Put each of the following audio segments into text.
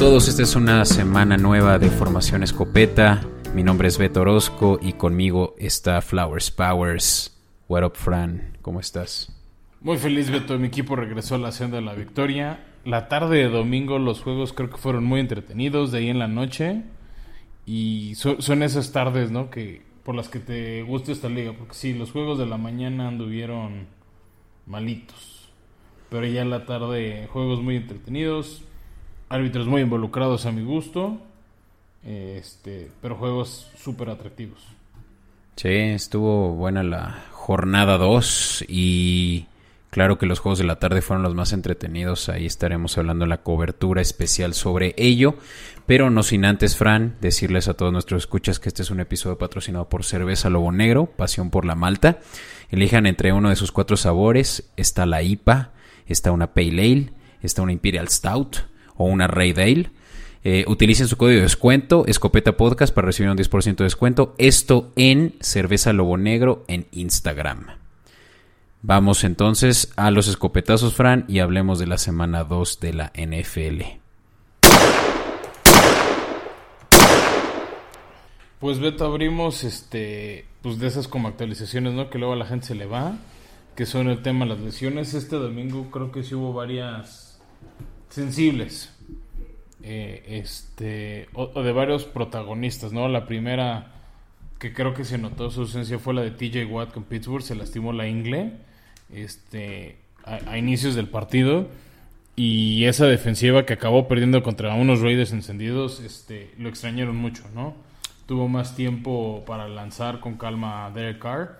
Todos, esta es una semana nueva de Formación Escopeta. Mi nombre es Beto Orozco y conmigo está Flowers Powers. What up, Fran? ¿Cómo estás? Muy feliz, Beto. Mi equipo regresó a la senda de la victoria. La tarde de domingo los juegos creo que fueron muy entretenidos, de ahí en la noche. Y son, esas tardes, ¿no? Que por las que te gusta esta liga. Porque sí, los juegos de la mañana anduvieron malitos. Pero ya en la tarde, juegos muy entretenidos. Árbitros muy involucrados a mi gusto. Este, pero juegos súper atractivos. Sí, estuvo buena la jornada 2 y claro que los juegos de la tarde fueron los más entretenidos. Ahí estaremos hablando en la cobertura especial sobre ello. Pero no sin antes, Fran, decirles a todos nuestros escuchas que este es un episodio patrocinado por Cerveza Lobo Negro, Pasión por la Malta. Elijan entre uno de sus cuatro sabores. Está la IPA, está una Pale Ale, está una Imperial Stout o una Red Ale. Eh, utilicen su código de descuento, Escopeta Podcast, para recibir un 10% de descuento. Esto en Cerveza Lobo Negro en Instagram. Vamos entonces a los escopetazos, Fran, y hablemos de la semana 2 de la NFL. Pues Beto, abrimos este, pues de esas como actualizaciones, ¿no? Que luego a la gente se le va, que son el tema de las lesiones. Este domingo creo que sí hubo varias sensibles eh, este, o, de varios protagonistas, ¿no? La primera que creo que se notó su ausencia fue la de TJ Watt con Pittsburgh, se lastimó la ingle este, a, inicios del partido. Y esa defensiva que acabó perdiendo contra unos Raiders encendidos, este, lo extrañaron mucho, ¿no? Tuvo más tiempo para lanzar con calma a Derek Carr.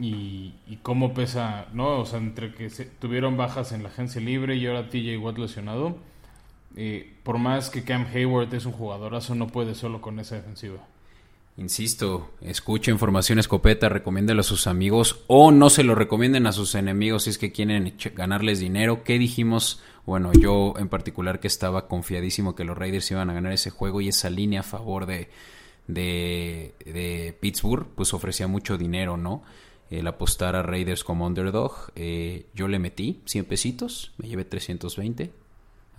Y, y cómo pesa, ¿no? O sea, entre que se, tuvieron bajas en la agencia libre y ahora TJ Watt lesionado eh, por más que Cam Hayward es un jugadorazo, no puede solo con esa defensiva. Insisto, escuchen Formación Escopeta, recomiéndelo a sus amigos o no se lo recomienden a sus enemigos si es que quieren ganarles dinero. ¿Qué dijimos? Bueno, yo en particular que estaba confiadísimo que los Raiders iban a ganar ese juego y esa línea a favor de, de, Pittsburgh, pues ofrecía mucho dinero, ¿no? El apostar a Raiders como underdog. Eh, yo le metí 100 pesitos, me llevé 320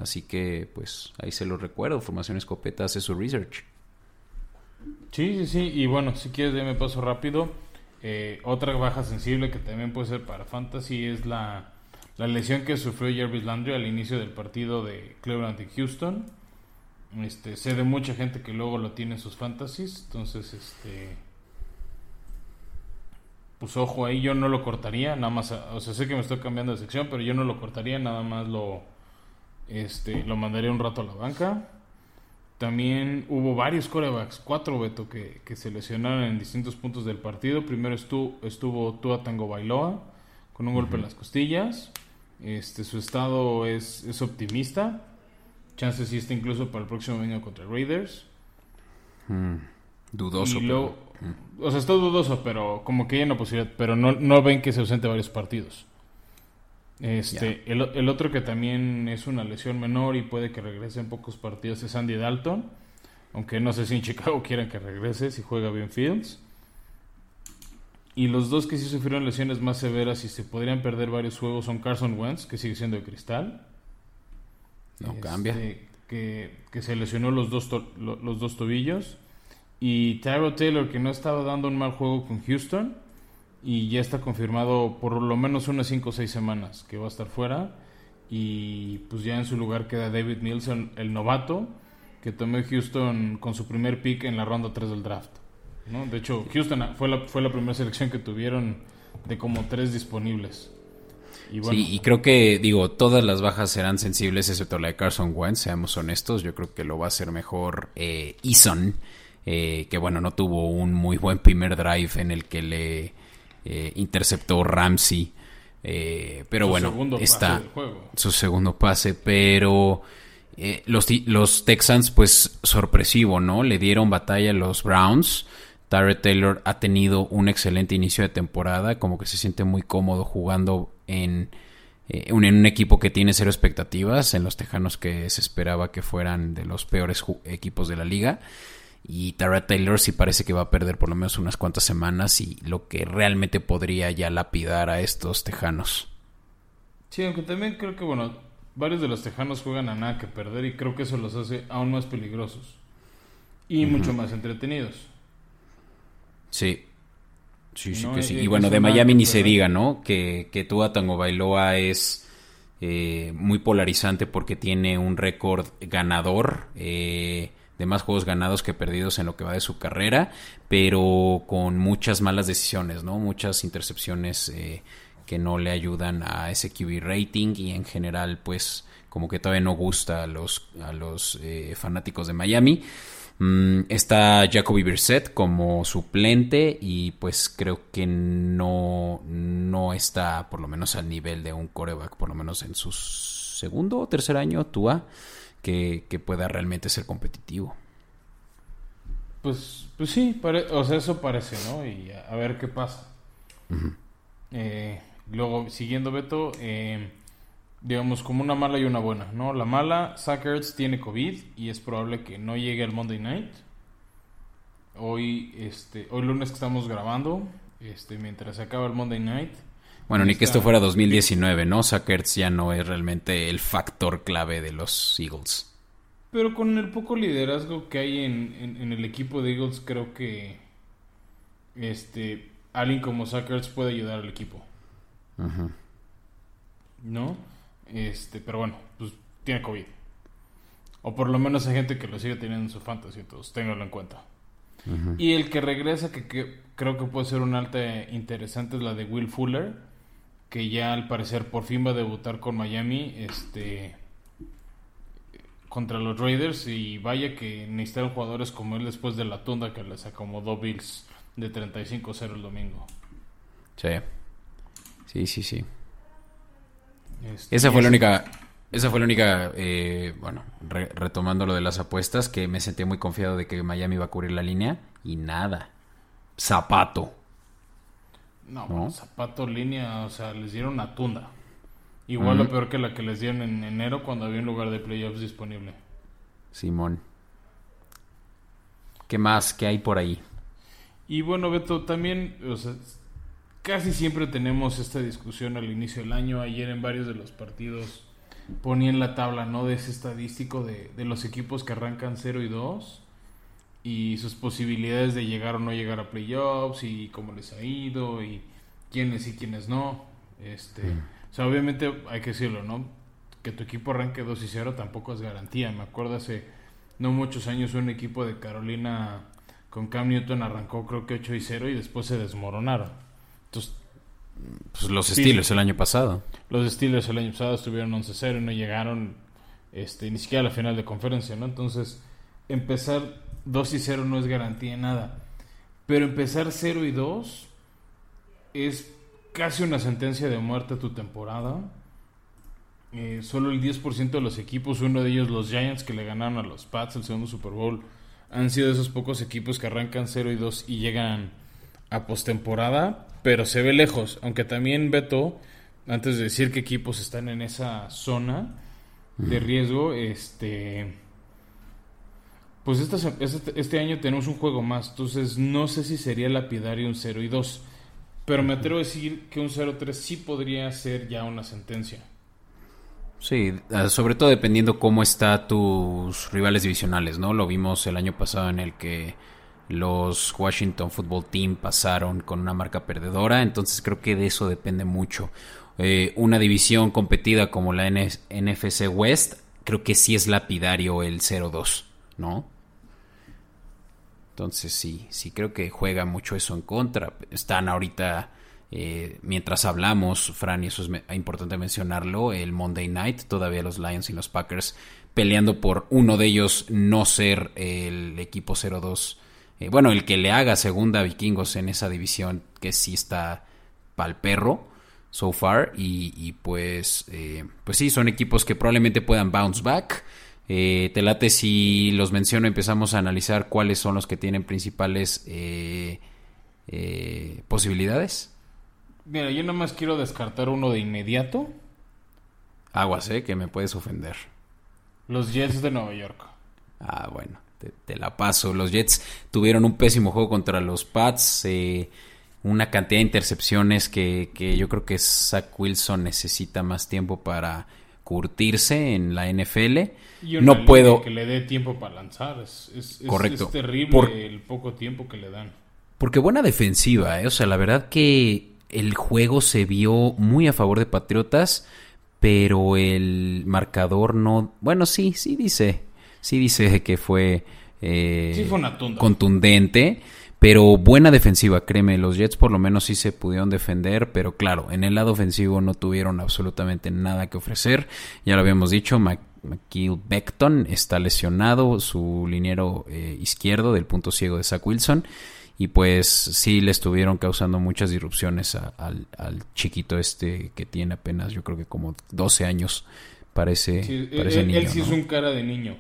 Así que, pues, ahí se lo recuerdo. Formación Escopeta hace su research. Sí, sí, sí. Y bueno, si quieres, me paso rápido. Eh, otra baja sensible que también puede ser para Fantasy es la, la lesión que sufrió Jarvis Landry al inicio del partido de Cleveland y Houston. Este, sé de mucha gente que luego lo tiene en sus fantasies. Entonces, este. Pues ojo ahí, yo no lo cortaría, nada más. O sea, sé que me estoy cambiando de sección, pero yo no lo cortaría, nada más lo este, lo mandaría un rato a la banca. También hubo varios corebacks, cuatro Beto, que, que se lesionaron en distintos puntos del partido. Primero estuvo, estuvo Tua Tango Bailoa con un golpe en las costillas. Este, su estado es, es optimista. Chances sí está incluso para el próximo año contra Raiders. Mm, dudoso. Mm. O sea, está dudoso, pero como que hay una posibilidad. Pero no, no ven que se ausente varios partidos. Este, el, otro que también es una lesión menor y puede que regrese en pocos partidos es Andy Dalton. Aunque no sé si en Chicago quieran que regrese si juega bien Fields. Y los dos que sí sufrieron lesiones más severas y se podrían perder varios juegos son Carson Wentz, que sigue siendo de cristal. No cambia. Este, que, que, se lesionó los dos, los dos tobillos. Y Tyro Taylor, que no estaba dando un mal juego con Houston y ya está confirmado por lo menos unas 5 o 6 semanas que va a estar fuera y pues ya en su lugar queda David Nielsen, el novato, que tomó Houston con su primer pick en la ronda 3 del draft. ¿no? De hecho, Houston fue la, fue la primera selección que tuvieron de como tres disponibles. Y Sí, y creo que, digo, todas las bajas serán sensibles, excepto la de Carson Wentz, seamos honestos. Yo creo que lo va a hacer mejor eh, Eason, eh, que bueno, no tuvo un muy buen primer drive en el que le eh, interceptó Ramsey. Eh, pero bueno, está su segundo pase, pero eh, los, los Texans, pues sorpresivo, ¿no? Le dieron batalla a los Browns. Tyree Taylor ha tenido un excelente inicio de temporada, como que se siente muy cómodo jugando en, un, en un equipo que tiene cero expectativas, en los Tejanos que se esperaba que fueran de los peores equipos de la liga. Y Tara Taylor sí parece que va a perder por lo menos unas cuantas semanas y lo que realmente podría ya lapidar a estos tejanos. Sí, aunque también creo que, bueno, varios de los tejanos juegan a nada que perder y creo que eso los hace aún más peligrosos y mucho más entretenidos. Sí. Sí, sí, que sí. Y bueno, de Miami ni se diga, ¿no? Que, que Tua Tango Bailoa es eh, muy polarizante porque tiene un récord ganador. Eh, de más juegos ganados que perdidos en lo que va de su carrera, pero con muchas malas decisiones, ¿no? Muchas intercepciones eh, que no le ayudan a ese QB rating y en general, pues, como que todavía no gusta a los, a los eh, fanáticos de Miami. Mm, está Jacoby Brissett como suplente y pues creo que no, no está por lo menos al nivel de un coreback, por lo menos en su segundo o tercer año, Tua que, pueda realmente ser competitivo. Pues, pues sí, o sea, eso parece, ¿no? Y a, ver qué pasa. Eh, luego, siguiendo Beto, eh, digamos como una mala y una buena, ¿no? La mala, Sackers tiene COVID y es probable que no llegue al Monday Night. Hoy, este, hoy lunes que estamos grabando, este, mientras se acaba el Monday Night, bueno, ni que esto fuera 2019, ¿no? Sackers ya no es realmente el factor clave de los Eagles. Pero con el poco liderazgo que hay en, el equipo de Eagles, creo que este alguien como Sackers puede ayudar al equipo. ¿No? Este, pero bueno, pues tiene COVID. O por lo menos hay gente que lo sigue teniendo en su fantasy, entonces ténganlo en cuenta. Y el que regresa, que, que, creo que puede ser un alta interesante, es la de Will Fuller que ya al parecer por fin va a debutar con Miami este contra los Raiders y vaya que necesitaron jugadores como él después de la tunda que les acomodó Bills de 35-0 el domingo. Sí. Sí, sí, sí. Este, esa fue la única esa fue la única, eh, bueno, retomando lo de las apuestas, que me sentí muy confiado de que Miami iba a cubrir la línea y nada. Zapato. No, zapato línea, o sea, les dieron una tunda. Igual lo peor que la que les dieron en enero cuando había un lugar de playoffs disponible. Simón. ¿Qué más? ¿Qué hay por ahí? Y bueno, Beto, también, o sea, casi siempre tenemos esta discusión al inicio del año. Ayer en varios de los partidos ponían la tabla, ¿no? De ese estadístico de, de los equipos que arrancan 0 y 2 y sus posibilidades de llegar o no llegar a playoffs y cómo les ha ido y quiénes y quiénes no. Este, mm. O sea, obviamente hay que decirlo, ¿no? Que tu equipo arranque 2 y 0 tampoco es garantía. Me acuerdo hace no muchos años un equipo de Carolina con Cam Newton arrancó creo que 8 y 0 y después se desmoronaron. Entonces, pues los Steelers el año pasado. Los Steelers el año pasado estuvieron 11-0 y no llegaron este, ni siquiera a la final de conferencia, ¿no? Entonces, empezar 2 y 0 no es garantía de nada. Pero empezar 0 y 2 es casi una sentencia de muerte a tu temporada. Eh, solo el 10% de los equipos, uno de ellos los Giants que le ganaron a los Pats el segundo Super Bowl, han sido esos pocos equipos que arrancan 0 y 2 y llegan a postemporada, pero se ve lejos. Aunque también Beto, antes de decir qué equipos están en esa zona de riesgo, este pues este, este, año tenemos un juego más, entonces no sé si sería lapidario un 0 y 2. Pero me atrevo a decir que un 0-3 sí podría ser ya una sentencia. Sí, ah, sobre todo dependiendo cómo están tus rivales divisionales, ¿no? Lo vimos el año pasado en el que los Washington Football Team pasaron con una marca perdedora, entonces creo que de eso depende mucho. Eh, una división competida como la NFC West, creo que sí es lapidario el 0-2. ¿No? Entonces sí, sí creo que juega mucho eso en contra. Están ahorita, eh, mientras hablamos, Fran, y eso es importante mencionarlo, el Monday Night, todavía los Lions y los Packers peleando por uno de ellos no ser el equipo 0-2. Eh, bueno, el que le haga segunda a Vikingos en esa división, que sí está pal perro so far. Y, pues, eh, pues sí, son equipos que probablemente puedan bounce back. Eh, te late si los menciono, empezamos a analizar cuáles son los que tienen principales eh, eh, posibilidades. Mira, yo más quiero descartar uno de inmediato. Aguas, eh, que me puedes ofender. Los Jets de Nueva York. Ah, bueno, te, la paso. Los Jets tuvieron un pésimo juego contra los Pats. una cantidad de intercepciones que, que yo creo que Zach Wilson necesita más tiempo para curtirse en la NFL. Y una no puedo... que le dé tiempo para lanzar. Es, es- es- Correcto. es terrible Por- el poco tiempo que le dan. Porque buena defensiva, ¿eh? O sea, la verdad que el juego se vio muy a favor de Patriotas, pero el marcador no... Bueno, sí, sí dice. Sí dice que fue... eh, Sí fue una contundente, pero buena defensiva, créeme, los Jets por lo menos sí se pudieron defender, pero claro, en el lado ofensivo no tuvieron absolutamente nada que ofrecer, ya lo habíamos dicho, Mac- McKeel Beckton está lesionado, su liniero eh, izquierdo del punto ciego de Zach Wilson, y pues sí le estuvieron causando muchas disrupciones a- al, al chiquito este que tiene apenas yo creo que como 12 años, parece, Sí, parece él, niño. él sí ¿no? es un cara de niño.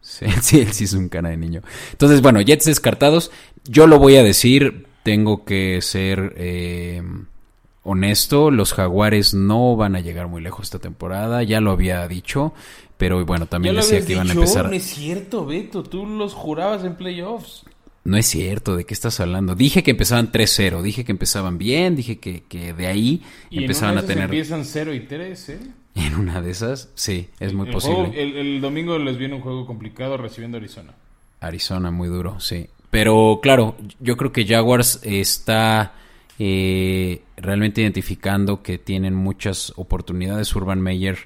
Sí, sí, él sí es un cara de niño. Entonces, bueno, Jets descartados. Yo lo voy a decir, tengo que ser eh, honesto. Los Jaguares no van a llegar muy lejos esta temporada. Ya lo había dicho. Pero bueno, también decía que iban a empezar. No es cierto, Beto. Tú los jurabas en playoffs. No es cierto, ¿de qué estás hablando? Dije que empezaban 3-0, dije que empezaban bien, dije que, que de ahí Y empezaban en a una esas tener... empiezan 0 y 3, ¿eh? En una de esas, sí, es muy El posible. juego- el, el domingo les viene un juego complicado recibiendo Arizona. Arizona, muy duro, sí. Pero claro, yo creo que Jaguars está eh, realmente identificando que tienen muchas oportunidades. Urban Meyer,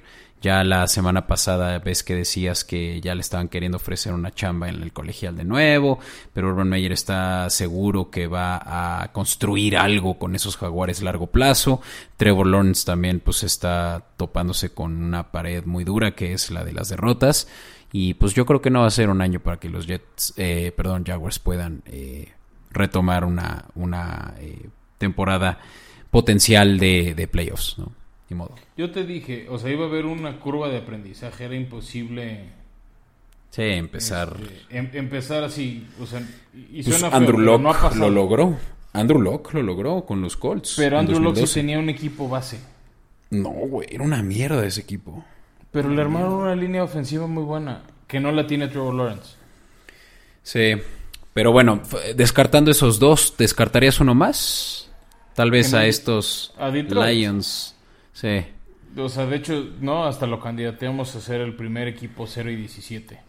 ya la semana pasada ves que decías que ya le estaban queriendo ofrecer una chamba en el colegial de nuevo, pero Urban Meyer está seguro que va a construir algo con esos jaguares a largo plazo. Trevor Lawrence también pues está topándose con una pared muy dura que es la de las derrotas. Y pues yo creo que no va a ser un año para que los Jets, eh, perdón, Jaguars puedan eh, retomar una, una eh, temporada potencial de, de playoffs, ¿no? Ni modo. Yo te dije, o sea, iba a haber una curva de aprendizaje, era imposible Sí, empezar. este, em- empezar así, o sea, y Pues suena feo, Andrew pero Locke no ha pasado. lo logró. Andrew Locke lo logró con los Colts. Pero Andrew Locke sí 2012. tenía un equipo base. No, güey, era una mierda ese equipo. Pero le armaron una línea ofensiva muy buena, que no la tiene Trevor Lawrence. Sí, pero bueno, descartando esos dos, ¿descartarías uno más? Tal vez a estos a. Lions. Sí. O sea, de hecho, no, hasta lo candidateamos a ser el primer equipo 0 y 17.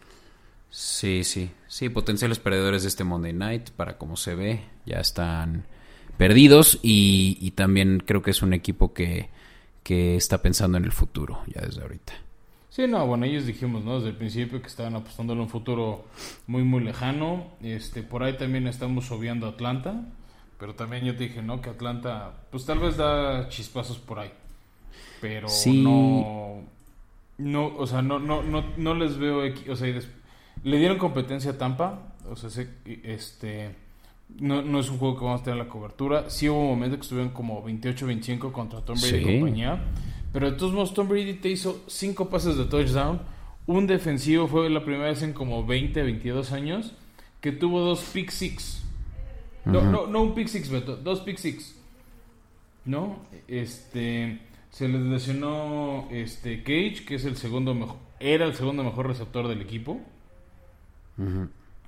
Sí, sí. Sí, potenciales perdedores de este Monday Night, para como se ve, ya están perdidos y, y también creo que es un equipo que, que está pensando en el futuro, ya desde ahorita. Sí, no, bueno, ellos dijimos, ¿no? Desde el principio que estaban apostando en un futuro muy, muy lejano. Este, por ahí también estamos obviando a Atlanta. Pero también yo te dije, ¿no? Que Atlanta, pues tal vez da chispazos por ahí. Pero Sí. no. No, o sea, no, no, no, no les veo. O sea, le dieron competencia a Tampa. O sea, este. No, no es un juego que vamos a tener la cobertura. Sí hubo momentos que estuvieron como 28-25 contra Tom Brady y compañía. Pero de todos modos, Tom Brady te hizo 5 pases de touchdown. Un defensivo fue la primera vez en como 20, 22 años que tuvo dos pick six. No, no, no un pick six, Beto, dos pick six. ¿No? Este. Se les lesionó este Cage, que es el segundo mejor. Era el segundo mejor receptor del equipo.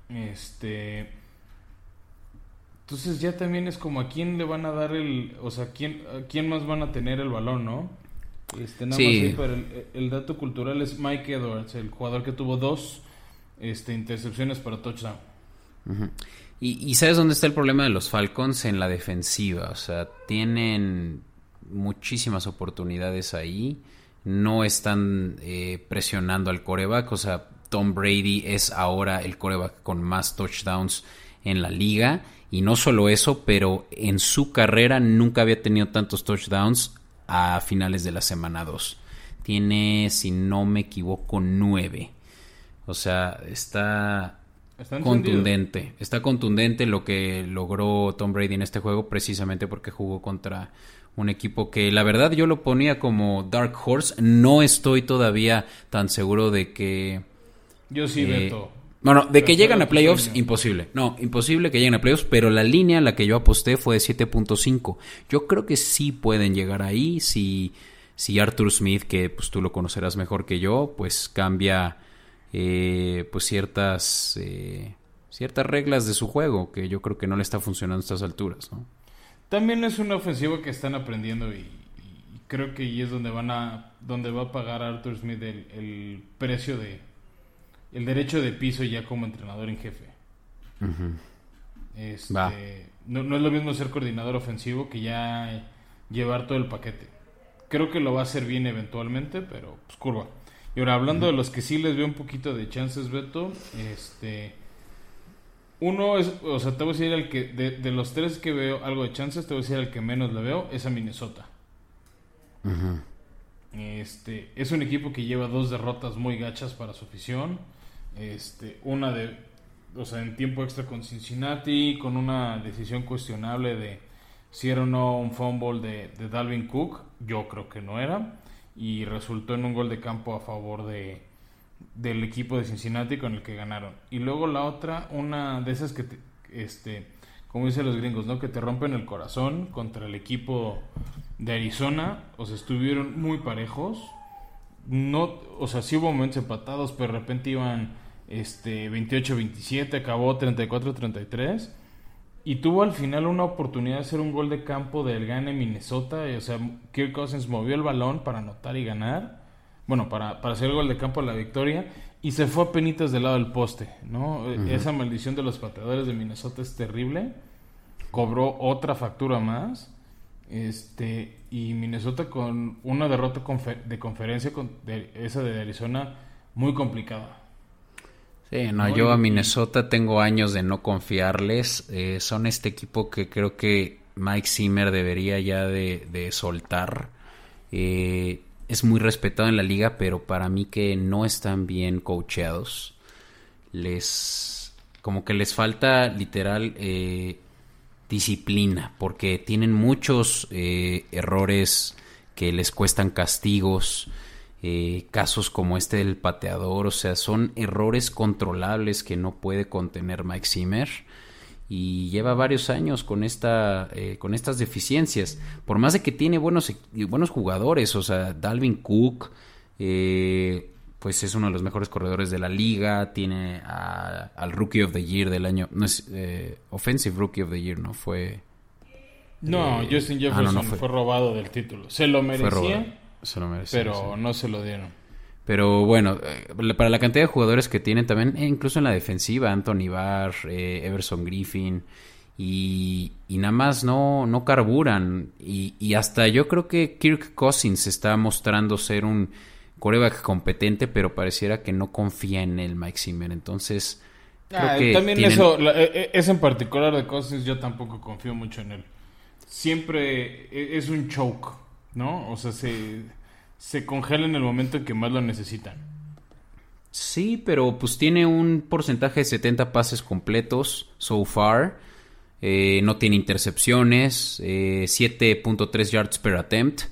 Este. Entonces ya también es como a quién le van a dar el, o sea, quién, a quién más van a tener el balón, ¿no? Este, nada Sí. más para el, el dato cultural es Mike Edwards, el jugador que tuvo dos este, intercepciones para touchdown. Y, y ¿sabes dónde está el problema de los Falcons? En la defensiva. O sea, tienen muchísimas oportunidades ahí. No están eh, presionando al coreback. O sea, Tom Brady es ahora el coreback con más touchdowns en la liga. Y no solo eso, pero en su carrera nunca había tenido tantos touchdowns a finales de la semana 2. Tiene, si no me equivoco, nueve. O sea, está contundente. Está contundente lo que logró Tom Brady en este juego precisamente porque jugó contra un equipo que la verdad yo lo ponía como Dark Horse. No estoy todavía tan seguro de que... Yo sí, eh, Beto. bueno, de que llegan a playoffs, imposible. No, imposible que lleguen a playoffs, pero la línea a la que yo aposté fue de 7.5. Yo creo que sí pueden llegar ahí si, si Arthur Smith, que pues tú lo conocerás mejor que yo, pues cambia eh, pues ciertas eh, ciertas reglas de su juego que yo creo que no le está funcionando a estas alturas, ¿no? También es una ofensiva que están aprendiendo y, y creo que ahí es donde van a donde va a pagar Arthur Smith el, el precio de el derecho de piso ya como entrenador en jefe. este, no, no, es lo mismo ser coordinador ofensivo que ya llevar todo el paquete. Creo que lo va a hacer bien eventualmente, pero pues curva. Y ahora hablando de los que sí les veo un poquito de chances, Beto, este uno es, o sea, te voy a decir el que de, de los tres que veo algo de chances, te voy a decir el que menos le veo es a Minnesota. Este, es un equipo que lleva dos derrotas muy gachas para su afición. Este, una de, o sea, en tiempo extra con Cincinnati, con una decisión cuestionable de si era o no un fumble de, de Dalvin Cook. Yo creo que no era. Y resultó en un gol de campo a favor de, del equipo de Cincinnati con el que ganaron. Y luego la otra, una de esas que, este, como dicen los gringos, ¿no? Que te rompen el corazón contra el equipo de Arizona, o sea, estuvieron muy parejos. No, o sea, sí hubo momentos empatados, pero de repente iban este 28-27, acabó 34-33 y tuvo al final una oportunidad de hacer un gol de campo del gane Minnesota, o sea, Kirk Cousins movió el balón para anotar y ganar. Bueno, para, para hacer el gol de campo a la victoria y se fue a penitas del lado del poste, ¿no? Esa maldición de los pateadores de Minnesota es terrible. Cobró otra factura más este, y Minnesota con una derrota de conferencia, con, de, esa de Arizona, muy complicada. Sí, no, yo a Minnesota tengo años de no confiarles. Eh, son este equipo que creo que Mike Zimmer debería ya de, soltar. Eh, es muy respetado en la liga, pero para mí que no están bien coacheados. Les. Como que les falta literal eh, disciplina, porque tienen muchos eh, errores que les cuestan castigos, eh, casos como este del pateador, o sea, son errores controlables que no puede contener Mike Zimmer y lleva varios años con esta eh, con estas deficiencias. Por más de que tiene buenos buenos jugadores o sea Dalvin Cook eh, pues es uno de los mejores corredores de la liga, tiene al Rookie of the Year del año, no es eh, Offensive Rookie of the Year, no fue... No, eh, Justin ah, Jefferson fue, robado del título, se lo merecía, se lo merecía pero no se lo dieron. Pero bueno, eh, para la cantidad de jugadores que tienen también, incluso en la defensiva, Anthony Barr, Everson Griffin, y, y, nada más no, no carburan. Y, y hasta yo creo que Kirk Cousins está mostrando ser un coreback competente, pero pareciera que no confía en el Mike Zimmer. Entonces, creo ah, que también eso, e, e, en particular de Cousins, yo tampoco confío mucho en él. Siempre e, es un choke, ¿no? O sea, se, se congela en el momento en que más lo necesitan. Sí, pero pues tiene un porcentaje de 70 pases completos so far. Eh, no tiene intercepciones, eh, 7.3 yards per attempt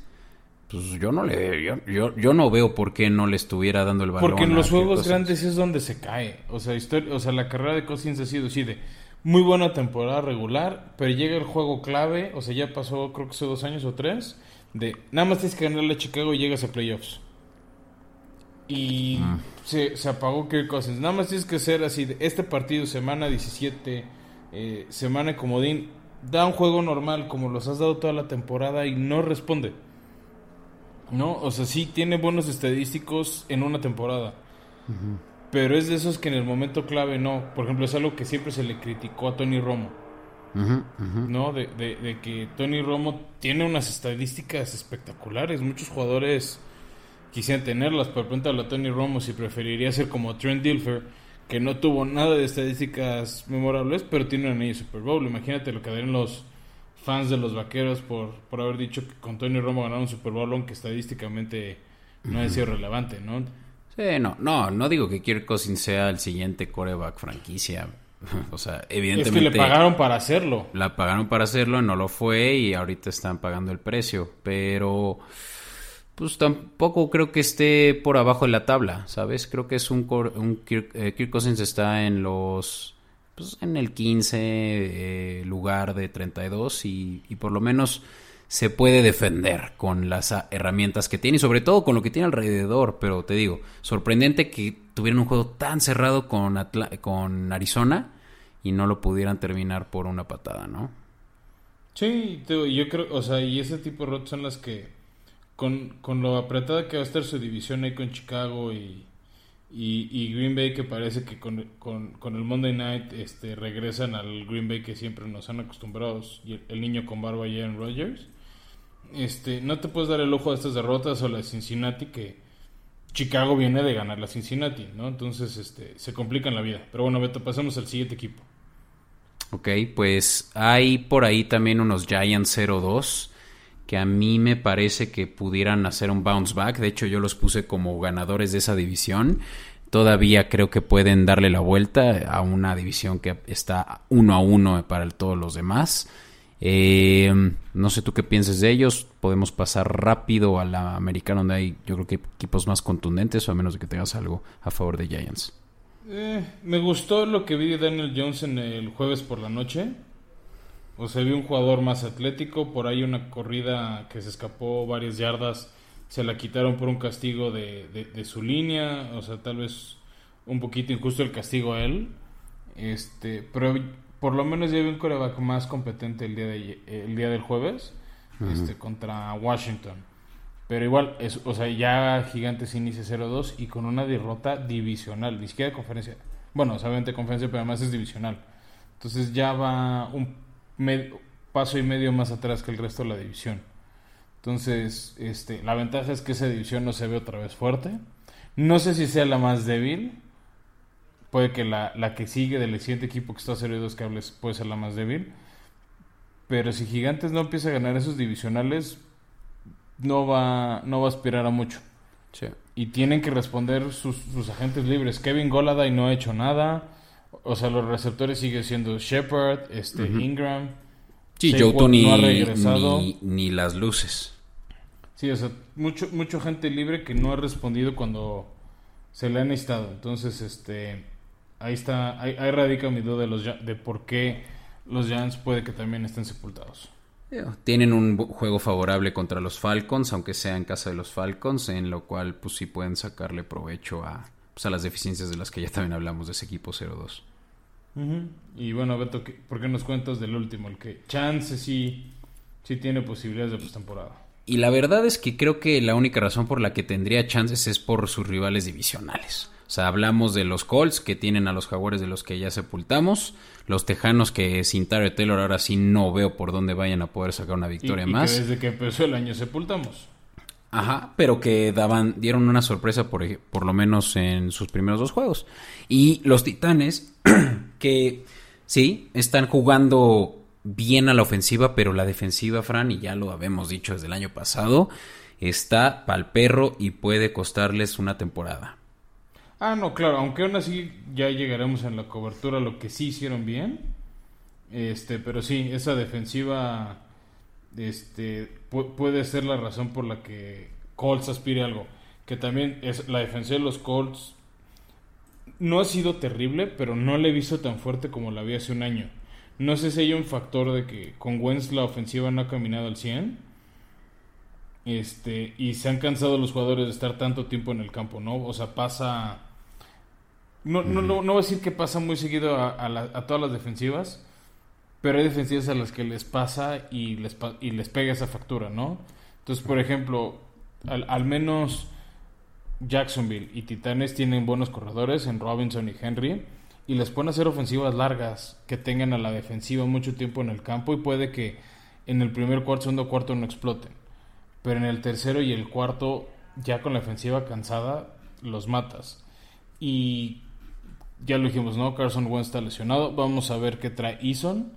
pues yo no le yo, yo, yo, no veo por qué no le estuviera dando el balón. Porque en los juegos grandes es donde se cae. O sea, o sea, la carrera de Cousins ha sido así de muy buena temporada regular, pero llega el juego clave, o sea, ya pasó creo que hace dos años o tres, de nada más tienes que ganarle a Chicago y llegas a playoffs. Y mm. se, se, apagó Kirk Cousins. Nada más tienes que ser así de este partido, semana 17, eh, semana comodín, da un juego normal como los has dado toda la temporada y no responde. ¿no? O sea, sí tiene buenos estadísticos en una temporada. Pero es de esos que en el momento clave no. Por ejemplo, es algo que siempre se le criticó a Tony Romo. ¿No? De, de, que Tony Romo tiene unas estadísticas espectaculares. Muchos jugadores quisieran tenerlas, pero pregúntale a Tony Romo si preferiría ser como Trent Dilfer, que no tuvo nada de estadísticas memorables, pero tiene un anillo Super Bowl. Imagínate lo que darían los fans de los vaqueros por, por haber dicho que con Tony Romo ganaron un Super Bowl, aunque estadísticamente no ha sido relevante, ¿no? Sí, no, no, no digo que Kirk Cousins sea el siguiente coreback franquicia. o sea, evidentemente. Es que le pagaron para hacerlo. La pagaron para hacerlo, no lo fue y ahorita están pagando el precio. Pero, pues tampoco creo que esté por abajo de la tabla, ¿sabes? Creo que es un, un Kirk, eh, Kirk Cousins está en los pues, en el 15 eh, lugar de 32 y, y por lo menos se puede defender con las herramientas que tiene y sobre todo con lo que tiene alrededor. Pero te digo, sorprendente que tuvieran un juego tan cerrado con, con Arizona y no lo pudieran terminar por una patada, ¿no? Sí, yo creo, o sea, y ese tipo de rotos son las que con, con lo apretada que va a estar su división ahí con Chicago y, y, Green Bay, que parece que con, con, el Monday Night este, regresan al Green Bay que siempre nos han acostumbrado, y el, niño con barba y Aaron Rodgers. Este, no te puedes dar el ojo a estas derrotas o la de Cincinnati que Chicago viene de ganar la Cincinnati, ¿no? Entonces este, se complica la vida. Pero bueno, Beto, pasemos al siguiente equipo. Ok, pues hay por ahí también unos Giants 0-2 que a mí me parece que pudieran hacer un bounce back. De hecho, yo los puse como ganadores de esa división. Todavía creo que pueden darle la vuelta a una división que está uno a uno para todos los demás. Eh, no sé tú qué pienses de ellos. Podemos pasar rápido a la americana donde hay, yo creo que equipos más contundentes, o a menos de que tengas algo a favor de Giants. Eh, me gustó lo que vi de Daniel Jones en el jueves por la noche. O sea, vi un jugador más atlético. Por ahí una corrida que se escapó varias yardas. Se la quitaron por un castigo de, de, su línea. O sea, tal vez un poquito injusto el castigo a él. Este, pero por lo menos ya vi un coreback más competente el día, de, el día del jueves. Este, contra Washington. Pero igual, es, o sea, ya Gigantes inicia 0-2 y con una derrota divisional, ni siquiera conferencia. Bueno, obviamente conferencia, pero además es divisional. Entonces ya va un paso y medio más atrás que el resto de la división. Entonces, este, la ventaja es que esa división no se ve otra vez fuerte. No sé si sea la más débil. Puede que la, la que sigue del siguiente equipo que está a 0 y 2 cables puede ser la más débil. Pero si Gigantes no empieza a ganar esos divisionales, no va, no va a aspirar a mucho. Y tienen que responder sus, sus agentes libres. Kevin Goladay no ha hecho nada. O sea, los receptores siguen siendo Shepard, este, Ingram. Sí, Joe ni, ni, las luces. Sí, o sea, mucho, mucha gente libre que no ha respondido cuando se le ha necesitado. Entonces, este, ahí está, ahí, radica mi duda de, los, de por qué los Giants puede que también estén sepultados. Tienen un juego favorable contra los Falcons, aunque sea en casa de los Falcons, en lo cual pues sí pueden sacarle provecho a, pues, a las deficiencias de las que ya también hablamos de ese equipo 0-2. Y bueno, Beto, ¿por qué nos cuentas del último? El que chance sí, sí tiene posibilidades de postemporada. Y la verdad es que creo que la única razón por la que tendría chances es por sus rivales divisionales. O sea, hablamos de los Colts que tienen a los Jaguares de los que ya sepultamos, los Tejanos que sin Tyler Taylor ahora sí no veo por dónde vayan a poder sacar una victoria más. Que desde que empezó el año sepultamos. Ajá, pero que daban, dieron una sorpresa por, por lo menos en sus primeros dos juegos. Y los Titanes, que sí, están jugando bien a la ofensiva, pero la defensiva, Fran, y ya lo habíamos dicho desde el año pasado, está pal perro y puede costarles una temporada. Ah, no, claro, aunque aún así ya llegaremos en la cobertura lo que sí hicieron bien. Este, pero sí, esa defensiva este, puede ser la razón por la que Colts aspire a algo. Que también es la defensa de los Colts no ha sido terrible, pero no la he visto tan fuerte como la vi hace un año. No sé si hay un factor de que con Wentz la ofensiva no ha caminado al 100. Este, y se han cansado los jugadores de estar tanto tiempo en el campo, ¿no? O sea, pasa. No, no, no, no voy a decir que pasa muy seguido a, a todas las defensivas, pero hay defensivas a las que les pasa y les, y les pega esa factura, ¿no? Entonces, por ejemplo, al, menos Jacksonville y Titanes tienen buenos corredores en Robinson y Henry y les pueden hacer ofensivas largas que tengan a la defensiva mucho tiempo en el campo y puede que en el primer cuarto, segundo cuarto no exploten. Pero en el tercero y el cuarto, ya con la ofensiva cansada, los matas. Y ya lo dijimos, ¿no? Carson Wentz está lesionado. Vamos a ver qué trae Eason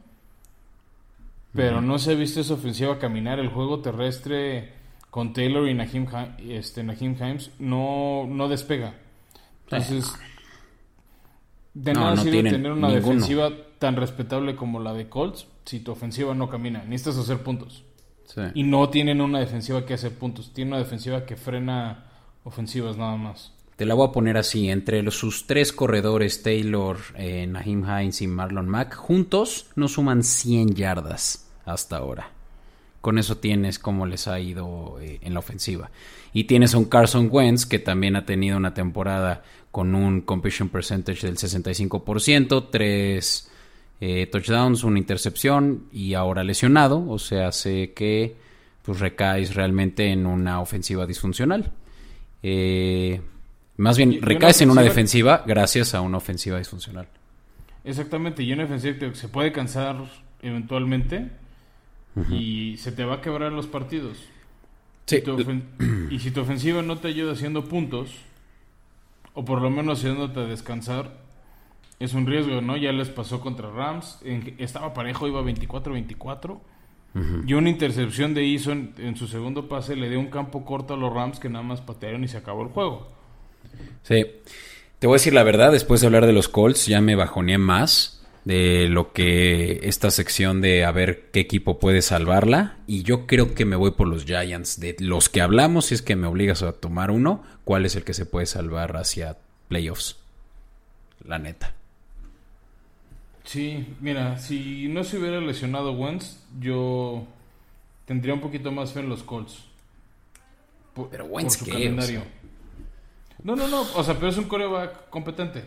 pero no se ha visto esa ofensiva caminar. El juego terrestre con Taylor y Nahim, este, Himes no, no despega. Entonces, de nada sirve tener una defensiva tan respetable como la de Colts si tu ofensiva no camina. Necesitas hacer puntos. Y no tienen una defensiva que hace puntos. Tienen una defensiva que frena ofensivas nada más. Te la voy a poner así, entre sus tres corredores, Taylor, eh, Nahim Hines y Marlon Mack, juntos no suman 100 yardas hasta ahora. Con eso tienes cómo les ha ido eh, en la ofensiva. Y tienes a un Carson Wentz que también ha tenido una temporada con un completion percentage del 65%, tres eh, touchdowns, una intercepción y ahora lesionado. O sea, sé que pues recaes realmente en una ofensiva disfuncional. Eh, más bien, recaes en una defensiva gracias a una ofensiva disfuncional. Exactamente, y una ofensiva que se puede cansar eventualmente y se te va a quebrar los partidos. Sí. y si tu ofensiva no te ayuda haciendo puntos, o por lo menos haciéndote descansar, es un riesgo, ¿no? Ya les pasó contra Rams, estaba parejo, iba 24-24. Y una intercepción de Eason en, su segundo pase le dio un campo corto a los Rams que nada más patearon y se acabó el juego. Sí. Te voy a decir la verdad, después de hablar de los Colts ya me bajoneé más de lo que esta sección de a ver qué equipo puede salvarla. Y yo creo que me voy por los Giants. De los que hablamos si es que me obligas a tomar uno cuál es el que se puede salvar hacia playoffs la neta. Sí mira si no se hubiera lesionado Wentz yo tendría un poquito más fe en los Colts. Pero Wentz qué calendario no no no o sea pero es un coreback competente